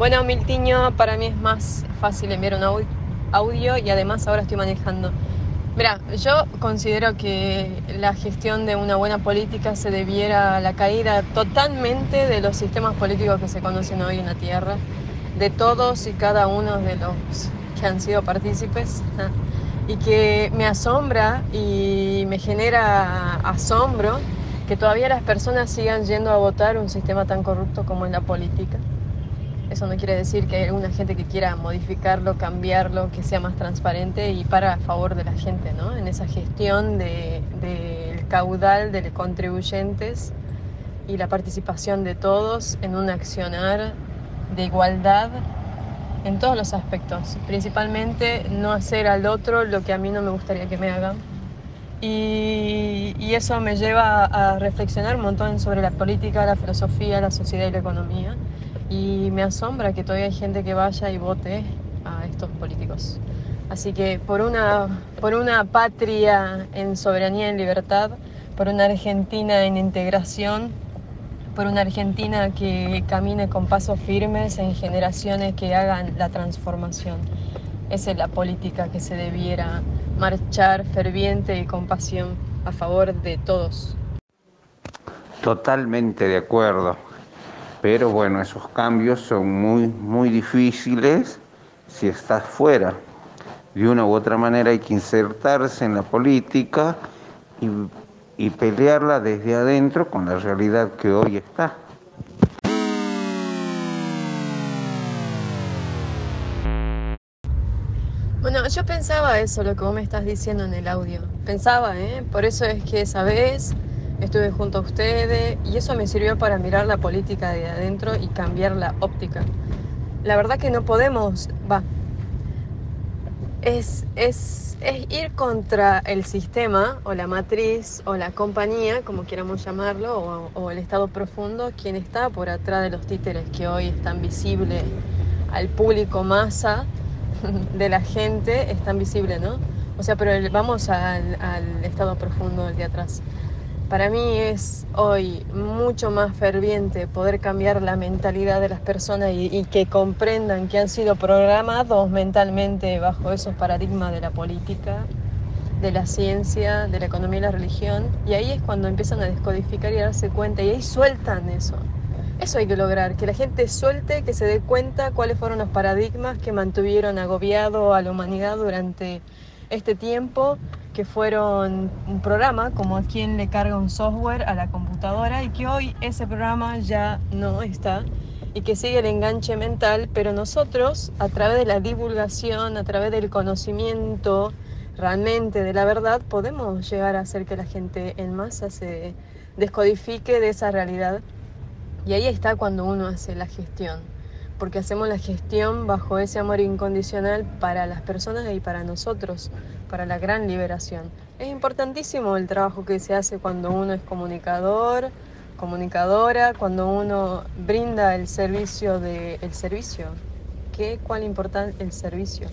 Bueno, Miltiño, para mí es más fácil enviar un audio y además ahora estoy manejando. Mira, yo considero que la gestión de una buena política se debiera a la caída totalmente de los sistemas políticos que se conocen hoy en la Tierra, de todos y cada uno de los que han sido partícipes, y que me asombra y me genera asombro que todavía las personas sigan yendo a votar un sistema tan corrupto como en la política. Eso no quiere decir que hay alguna gente que quiera modificarlo, cambiarlo, que sea más transparente y para a favor de la gente, ¿no? En esa gestión del de, caudal de contribuyentes y la participación de todos en un accionar de igualdad en todos los aspectos. Principalmente no hacer al otro lo que a mí no me gustaría que me hagan. Y, y eso me lleva a reflexionar un montón sobre la política, la filosofía, la sociedad y la economía y me asombra que todavía hay gente que vaya y vote a estos políticos. Así que por una, por una patria en soberanía y en libertad, por una Argentina en integración, por una Argentina que camine con pasos firmes en generaciones que hagan la transformación. Esa es la política que se debiera marchar ferviente y con pasión a favor de todos. Totalmente de acuerdo pero bueno, esos cambios son muy, muy difíciles si estás fuera. De una u otra manera hay que insertarse en la política y, y pelearla desde adentro con la realidad que hoy está. Bueno, yo pensaba eso, lo que vos me estás diciendo en el audio. Pensaba, ¿eh? Por eso es que esa vez estuve junto a ustedes y eso me sirvió para mirar la política de adentro y cambiar la óptica. La verdad que no podemos, va, es, es, es ir contra el sistema o la matriz o la compañía, como quieramos llamarlo, o, o el estado profundo, quien está por atrás de los títeres que hoy están visibles al público masa de la gente, están visibles, ¿no? O sea, pero vamos al, estado profundo del de atrás. Para mí es hoy mucho más ferviente poder cambiar la mentalidad de las personas y, que comprendan que han sido programados mentalmente bajo esos paradigmas de la política, de la ciencia, de la economía y la religión. Y ahí es cuando empiezan a descodificar y a darse cuenta y ahí sueltan eso. Eso hay que lograr, que la gente suelte, que se dé cuenta cuáles fueron los paradigmas que mantuvieron agobiado a la humanidad durante este tiempo que fueron un programa, como a quien le carga un software a la computadora y que hoy ese programa ya no está y que sigue el enganche mental, pero nosotros a través de la divulgación, a través del conocimiento realmente de la verdad, podemos llegar a hacer que la gente en masa se descodifique de esa realidad. Y ahí está cuando uno hace la gestión porque hacemos la gestión bajo ese amor incondicional para las personas y para nosotros, para la gran liberación. Es importantísimo el trabajo que se hace cuando uno es comunicador, comunicadora, cuando uno brinda el servicio de el servicio. ¿Qué cuál importante el servicio?